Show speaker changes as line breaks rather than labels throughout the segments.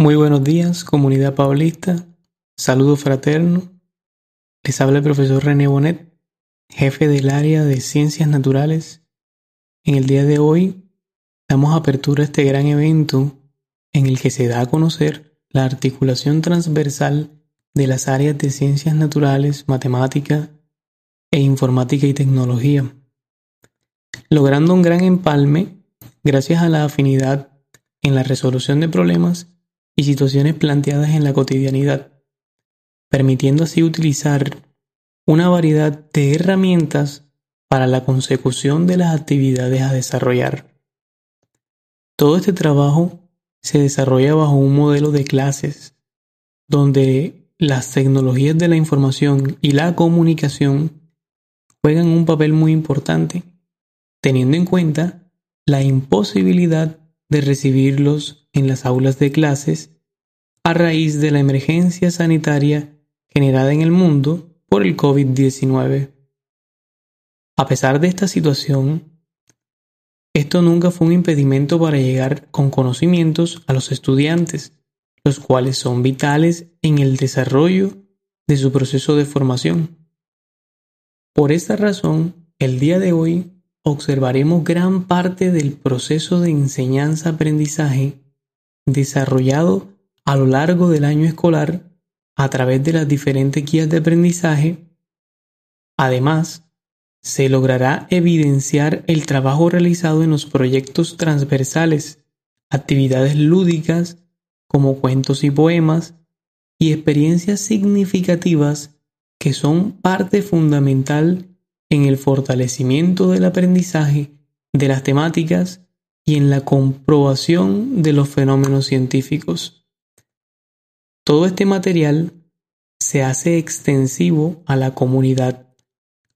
Muy buenos días, comunidad paulista. Saludo fraterno. Les habla el profesor René Bonet, jefe del área de Ciencias Naturales. En el día de hoy damos apertura a este gran evento en el que se da a conocer la articulación transversal de las áreas de Ciencias Naturales, Matemática e Informática y Tecnología, logrando un gran empalme gracias a la afinidad en la resolución de problemas y situaciones planteadas en la cotidianidad, permitiendo así utilizar una variedad de herramientas para la consecución de las actividades a desarrollar. Todo este trabajo se desarrolla bajo un modelo de clases donde las tecnologías de la información y la comunicación juegan un papel muy importante, teniendo en cuenta la imposibilidad de recibirlos en las aulas de clases a raíz de la emergencia sanitaria generada en el mundo por el COVID-19. A pesar de esta situación, esto nunca fue un impedimento para llegar con conocimientos a los estudiantes, los cuales son vitales en el desarrollo de su proceso de formación. Por esta razón, el día de hoy observaremos gran parte del proceso de enseñanza-aprendizaje desarrollado a lo largo del año escolar a través de las diferentes guías de aprendizaje. Además, se logrará evidenciar el trabajo realizado en los proyectos transversales, actividades lúdicas como cuentos y poemas y experiencias significativas que son parte fundamental en el fortalecimiento del aprendizaje de las temáticas y en la comprobación de los fenómenos científicos. Todo este material se hace extensivo a la comunidad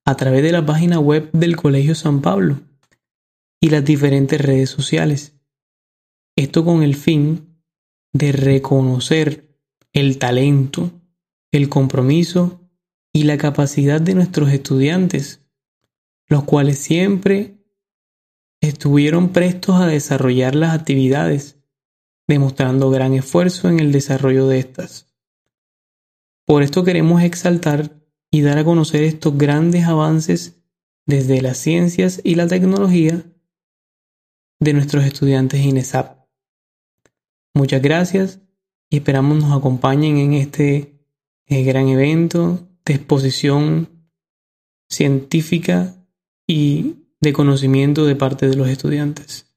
a través de la página web del Colegio San Pablo y las diferentes redes sociales. Esto con el fin de reconocer el talento, el compromiso y la capacidad de nuestros estudiantes los cuales siempre estuvieron prestos a desarrollar las actividades, demostrando gran esfuerzo en el desarrollo de estas. Por esto queremos exaltar y dar a conocer estos grandes avances desde las ciencias y la tecnología de nuestros estudiantes INESAP. Muchas gracias y esperamos nos acompañen en este eh, gran evento de exposición científica y de conocimiento de parte de los estudiantes.